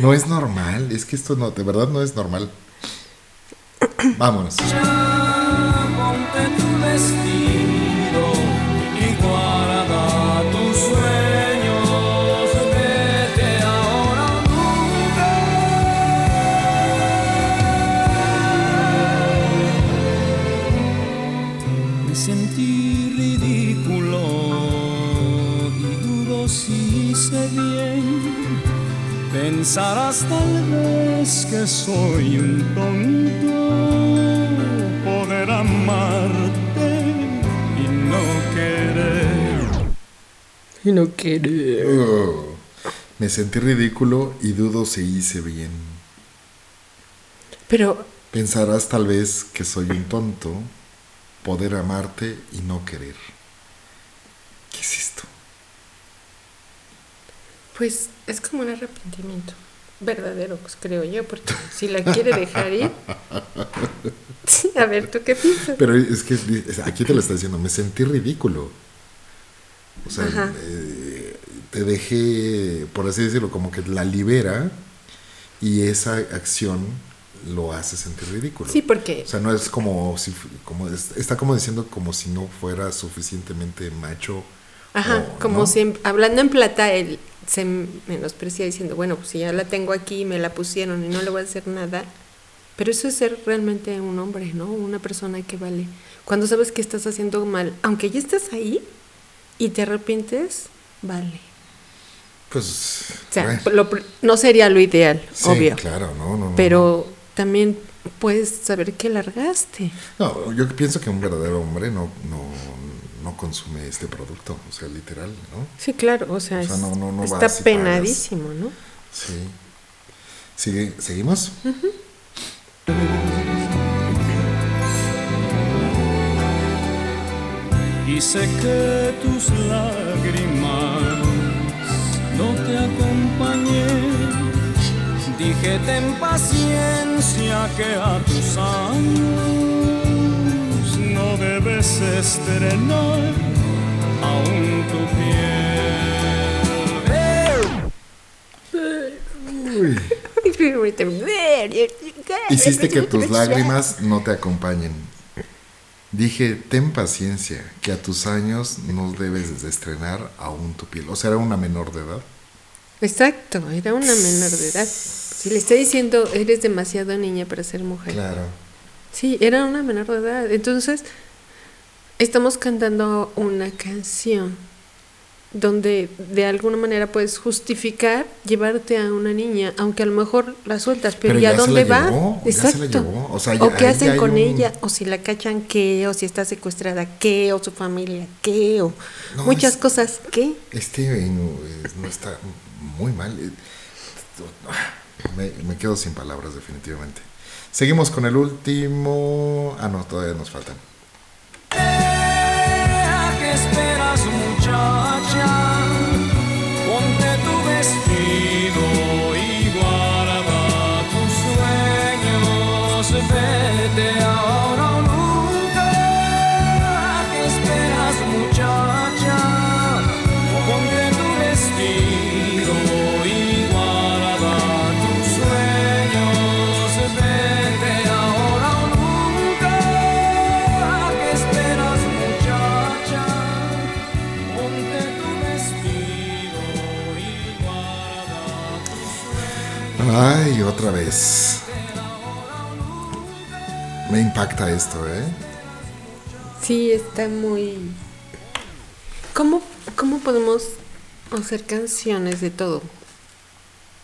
no es normal, es que esto no, de verdad no es normal. Vámonos. Ponte tu vestido Pensarás tal vez que soy un tonto poder amarte y no querer. Y no quiere. Oh, me sentí ridículo y dudo si hice bien. Pero, Pensarás tal vez que soy un tonto, poder amarte y no querer. ¿Qué es esto? Pues, es como un arrepentimiento verdadero, pues, creo yo, porque si la quiere dejar ir. A ver, ¿tú qué piensas? Pero es que aquí te lo está diciendo, me sentí ridículo. O sea, eh, te dejé, por así decirlo, como que la libera y esa acción lo hace sentir ridículo. Sí, porque O sea, no es como si, como es- está como diciendo como si no fuera suficientemente macho. Ajá, o- como ¿no? si hablando en plata él se menosprecia diciendo, bueno, pues si ya la tengo aquí, me la pusieron y no le voy a hacer nada. Pero eso es ser realmente un hombre, ¿no? Una persona que vale. Cuando sabes que estás haciendo mal, aunque ya estás ahí y te arrepientes, vale. Pues, O sea, lo no sería lo ideal, sí, obvio. claro, no, no, no, Pero también puedes saber que largaste. No, yo pienso que un verdadero hombre no, no, no consume este producto, o sea, literal, ¿no? Sí, claro, o sea, O sea, es- no- no- no está vas y pagas. penadísimo, ¿no? Sí. Sigue, ¿Seguimos? Y sé que tus lágrimas no te acompañé. Dije ten paciencia que a tus años estrenar aún tu piel. Hiciste que tus lágrimas no te acompañen. Dije, ten paciencia, que a tus años no debes de estrenar aún tu piel. O sea, era una menor de edad. Exacto, era una menor de edad. Si le está diciendo, eres demasiado niña para ser mujer. Claro. Sí, era una menor de edad. Entonces, estamos cantando una canción donde de alguna manera puedes justificar llevarte a una niña, aunque a lo mejor la sueltas, pero, Pero ¿y a dónde va? llevó, ya se la llevó. O sea, ya- qué ahí hacen con un- ella, o si la cachan qué, o si está secuestrada qué, o su familia qué, o No, muchas es- cosas qué. Este no, no está muy mal. Me, me quedo sin palabras, definitivamente. Seguimos con el último. Ah, no, todavía nos faltan. ¿A qué esperas, muchacha? Ay, otra vez. Me impacta esto, ¿eh? Sí, está muy... ¿Cómo, cómo podemos hacer canciones de todo?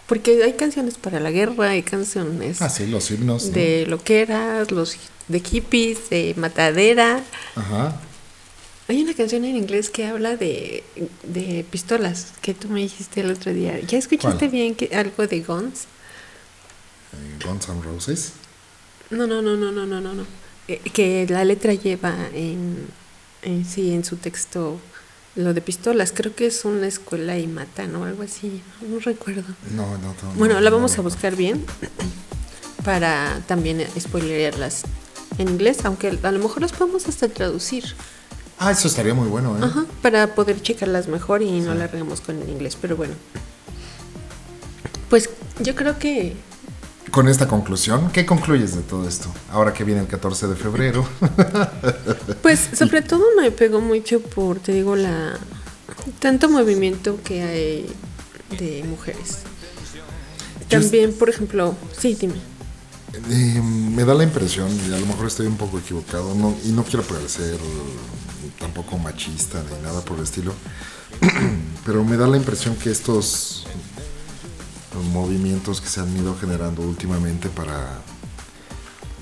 Porque hay canciones para la guerra, hay canciones Ah, sí, los himnos. ¿no? de loqueras, los de hippies, de matadera. Ajá. Hay una canción en inglés que habla de, de pistolas, que tú me dijiste el otro día. ¿Ya escuchaste ¿Cuál? bien que algo de guns? Eh, Guns N' Roses. No, no, no, no, no, no, no, no. Eh, que la letra lleva en, en sí, en su texto lo de pistolas. Creo que es una escuela y matan o algo así. No recuerdo. No, no, no. Bueno, no, la no, vamos a no. buscar bien. para también spoilerarlas en inglés, aunque a lo mejor las podemos hasta traducir. Ah, eso estaría muy bueno, ¿eh? Ajá, para poder checarlas mejor y no la regamos con el inglés, pero bueno. Pues yo creo que Con esta conclusión, ¿qué concluyes de todo esto? Ahora que viene el 14 de febrero. Pues sobre todo me pegó mucho por, te digo, la tanto movimiento que hay de mujeres. También, por ejemplo, sí, dime. Eh, me da la impresión, y a lo mejor estoy un poco equivocado, no, y no quiero parecer tampoco machista ni nada por el estilo, pero me da la impresión que estos movimientos que se han ido generando últimamente para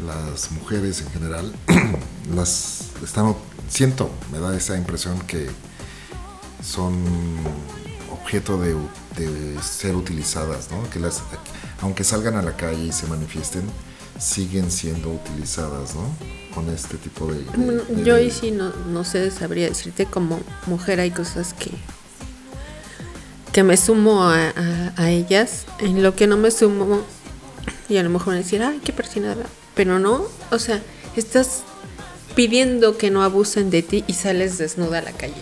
las mujeres en general, las están, siento, me da esa impresión que son objeto de, de ser utilizadas, ¿no? Que las, aunque salgan a la calle y se manifiesten, siguen siendo utilizadas, ¿no? Con este tipo de... de- yo ahí sí no, no sé, sabría decirte como mujer hay cosas que que me sumo a, a- a ellas, en lo que no me sumo y a lo mejor van a decir, ay, qué persinada, pero no, o sea, estás pidiendo que no abusen de ti y sales desnuda a la calle.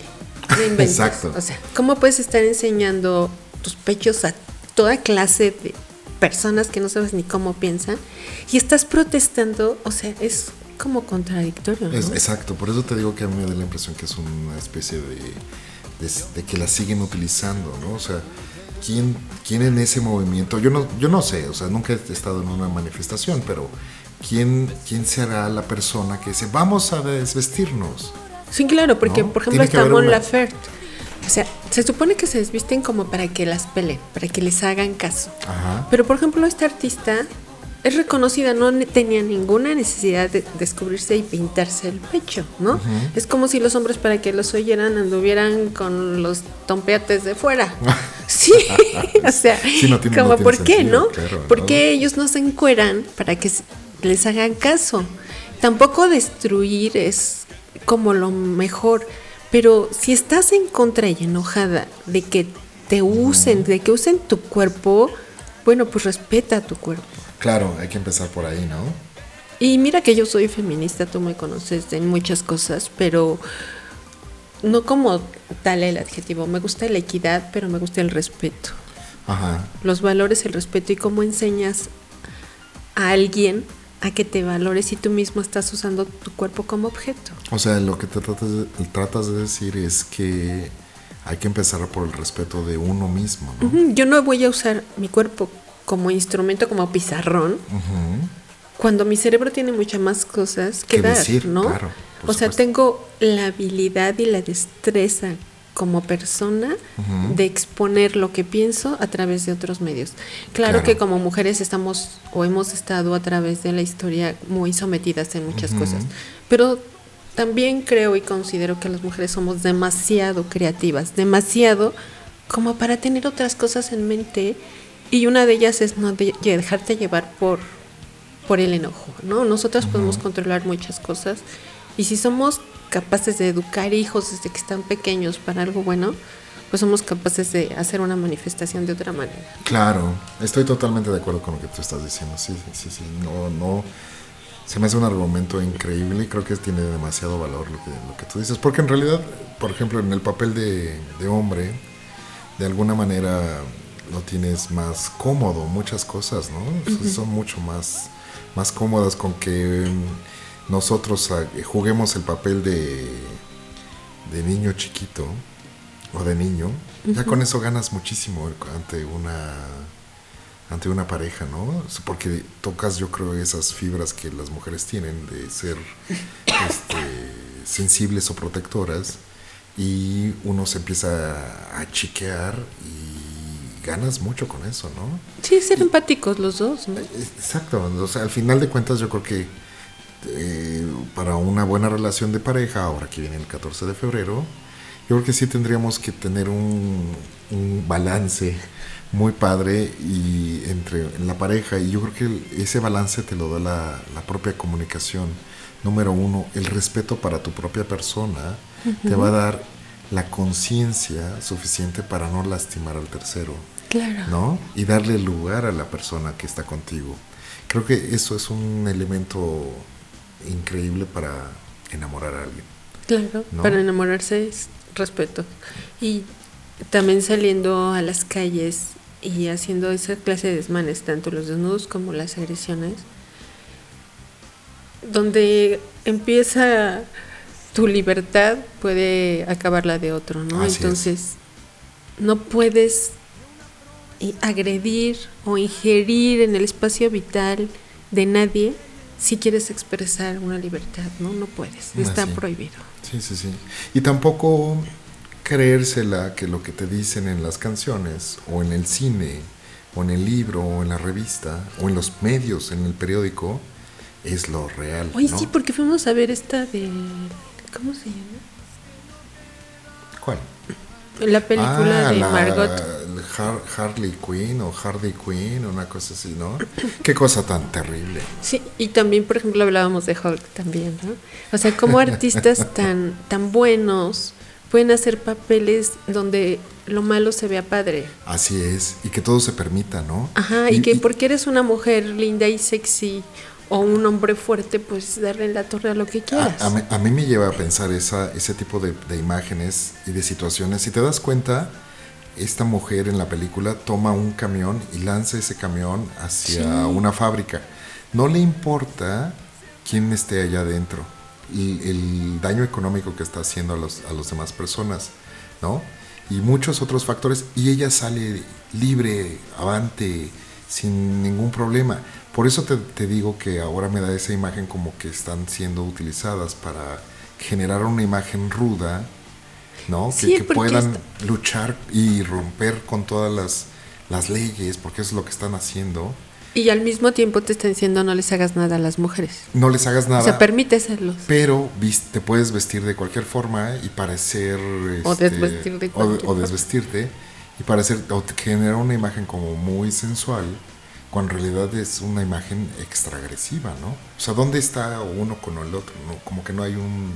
No. Exacto. O sea, ¿cómo puedes estar enseñando tus pechos a toda clase de personas que no sabes ni cómo piensan y estás protestando? O sea, es como contradictorio. ¿no? Es- exacto, por eso te digo que a mí me da la impresión que es una especie de, de, de que la siguen utilizando, ¿no? O sea, ¿quién, quién en ese movimiento? Yo no, yo no sé, o sea, nunca he estado en una manifestación, pero ¿quién, quién será la persona que dice, vamos a desvestirnos? Sí, claro, porque ¿No? por ejemplo está Mon una- Laferte. O sea, se supone que se desvisten como para que las peleen, para que les hagan caso. Ajá. Pero por ejemplo, esta artista es reconocida, no tenía ninguna necesidad de descubrirse y pintarse el pecho, ¿no? Es como si los hombres para que los oyeran anduvieran con los tompeates de fuera. sí, o sea, Sí, no tiene- como ¿por qué, sentido, no? claro, ¿Por ¿no? qué ellos no se encueran para que les hagan caso? Tampoco destruir es como lo mejor, pero si estás en contra y enojada de que te usen, de que usen tu cuerpo, bueno, pues respeta tu cuerpo. Claro, hay que empezar por ahí, ¿no? Y mira que yo soy feminista, tú me conoces en muchas cosas, pero no como tal el adjetivo. Me gusta la equidad, pero me gusta el respeto. Ajá. Los valores, el respeto y cómo enseñas a alguien a que te valores si tú mismo estás usando tu cuerpo como objeto. O sea, lo que te tratas de, tratas de decir es que hay que empezar por el respeto de uno mismo, ¿no? Yo no voy a usar mi cuerpo como instrumento, como pizarrón, cuando mi cerebro tiene muchas más cosas que Que dar, decir, ¿no? claro, o sea, supuesto. tengo la habilidad y la destreza como persona de exponer lo que pienso a través de otros medios. Claro, Claro. que como mujeres estamos o hemos estado a través de la historia muy sometidas en muchas cosas, pero también creo y considero que las mujeres somos demasiado creativas, demasiado como para tener otras cosas en mente y una de ellas es no de- dejarte llevar por por el enojo, ¿no? Nosotras podemos controlar muchas cosas y si somos capaces de educar hijos desde que están pequeños para algo bueno, pues somos capaces de hacer una manifestación de otra manera. Claro, estoy totalmente de acuerdo con lo que tú estás diciendo. Sí, sí, sí, sí. No, no. Se me hace un argumento increíble y creo que tiene demasiado valor lo que, lo que tú dices. Porque en realidad, por ejemplo, en el papel de, de hombre, de alguna manera lo tienes más cómodo, muchas cosas, ¿no? Son mucho más, más cómodas con que mm, nosotros ah, juguemos el papel de, de niño chiquito o de niño. Ya con eso ganas muchísimo ante una ante una pareja, ¿no? Porque tocas, yo creo, esas fibras que las mujeres tienen de ser este, sensibles o protectoras y uno se empieza a chiquear y ganas mucho con eso, ¿no? Sí, ser empáticos los dos, ¿no? Exacto, o sea, al final de cuentas yo creo que eh, para una buena relación de pareja, ahora que viene el 14 de febrero, yo creo que sí tendríamos que tener un, un balance muy padre y entre en la pareja y yo creo que ese balance te lo da la, la propia comunicación. Número uno, el respeto para tu propia persona te va a dar la conciencia suficiente para no lastimar al tercero. Claro. ¿no? Y darle lugar a la persona que está contigo. Creo que eso es un elemento increíble para enamorar a alguien. Claro, ¿No? para enamorarse es respeto. Y también saliendo a las calles y haciendo esa clase de desmanes, tanto los desnudos como las agresiones, donde empieza tu libertad puede acabar la de otro, ¿no? Así es. Entonces, no puedes i- agredir o ingerir en el espacio vital de nadie si quieres expresar una libertad, ¿no? No puedes, está Así. prohibido. Sí, sí, sí. Y tampoco creérsela que lo que te dicen en las canciones, o en el cine, o en el libro, o en la revista, o en los medios, en el periódico, es lo real. Oye, ¿no? sí, porque fuimos a ver esta de... ¿Cómo se llama? ¿Cuál? La película Ah, de la- Margot. Har- Harley Quinn o Hardy Quinn, una cosa así, ¿no? Qué cosa tan terrible. Sí, y también, por ejemplo, hablábamos de Hulk también, ¿no? O sea, como artistas tan, tan buenos pueden hacer papeles donde lo malo se vea padre. Así es, y que todo se permita, ¿no? Ajá, y, que porque eres una mujer linda y sexy o un hombre fuerte, pues darle en la torre a lo que quieras. A, a mí, a mí me lleva a pensar esa, ese tipo de, de imágenes y de situaciones. Si te das cuenta, esta mujer en la película toma un camión y lanza ese camión hacia Sí. una fábrica. No le importa quién esté allá adentro, y el daño económico que está haciendo a los, a las demás personas, ¿no? Y muchos otros factores, y ella sale libre, avante, sin ningún problema. Por eso te, te digo que ahora me da esa imagen como que están siendo utilizadas para generar una imagen ruda, ¿no? Que- Sí, que, puedan está- luchar y romper con todas las, las leyes, porque eso es lo que están haciendo. Y al mismo tiempo te están diciendo no les hagas nada a las mujeres. No les hagas nada. O sea, permíteselos. pero te puedes vestir de cualquier forma y parecer O este, desvestir de o- o, desvestirte y parecer o te- generar una imagen como muy sensual cuando en realidad es una imagen extra agresiva, ¿no? O sea, ¿dónde está uno con el otro? No, como que no hay un,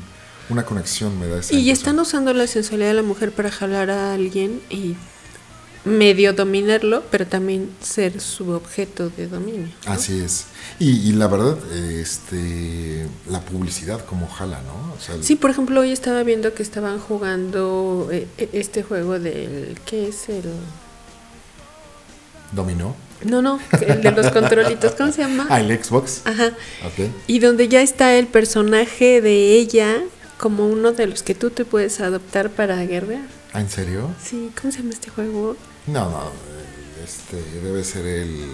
una conexión, me da esa Y impresión. están usando la sensualidad de la mujer para jalar a alguien y medio dominarlo, pero también ser su objeto de dominio. ¿no? Así es. Y, y la verdad, este, la publicidad como jala, ¿no? O sea, el- Sí, por ejemplo, hoy estaba viendo que estaban jugando eh, eh, este juego del... ¿Qué es el...? dominó. No, no, el de los controlitos, ¿cómo se llama? Ah, el Xbox. Ajá. Ok. Y donde ya está el personaje de ella como uno de los que tú te puedes adoptar para guerrear. Ah, ¿en serio? Sí, ¿cómo se llama este juego? No, no, este debe ser el.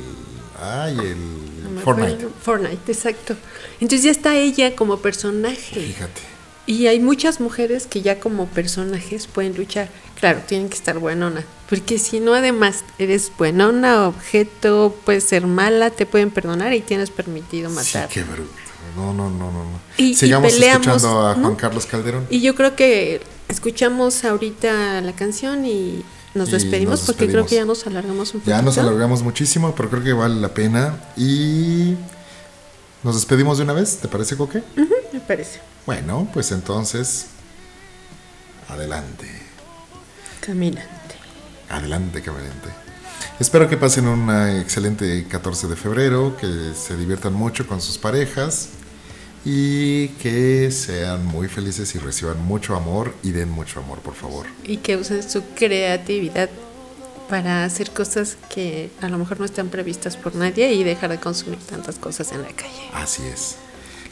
Ay, el Fortnite. Fortnite, exacto. Entonces ya está ella como personaje. Fíjate. Y hay muchas mujeres que ya como personajes pueden luchar. Claro, tienen que estar buenona. Porque si no, además, eres buenona, objeto, puedes ser mala, te pueden perdonar y tienes permitido matar. Sí, qué bruto. No, no, no, no. Y- y Sigamos peleamos, escuchando a Juan ¿no? Carlos Calderón. Y yo creo que escuchamos ahorita la canción y nos Y despedimos nos porque creo que ya nos alargamos un poquito. Ya nos alargamos muchísimo, pero creo que vale la pena. Y nos despedimos de una vez, ¿te parece, Coque? Me parece. Bueno, pues entonces, adelante. Caminante. Adelante, caminante. Espero que pasen una excelente 14 de febrero, que se diviertan mucho con sus parejas y que sean muy felices y reciban mucho amor y den mucho amor, por favor. Y que usen su creatividad para hacer cosas que a lo mejor no están previstas por nadie y dejar de consumir tantas cosas en la calle. Así es.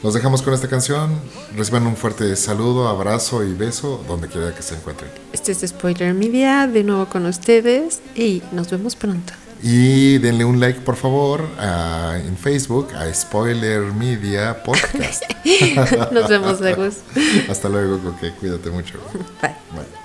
Los dejamos con esta canción. Reciban un fuerte saludo, abrazo y beso donde quiera que se encuentren. Este es Spoiler Media, de nuevo con ustedes y nos vemos pronto. Y denle un like, por favor, a- en Facebook a Spoiler Media Podcast. Nos vemos luego. Hasta luego, Coque. Cuídate mucho. Bye. Bye.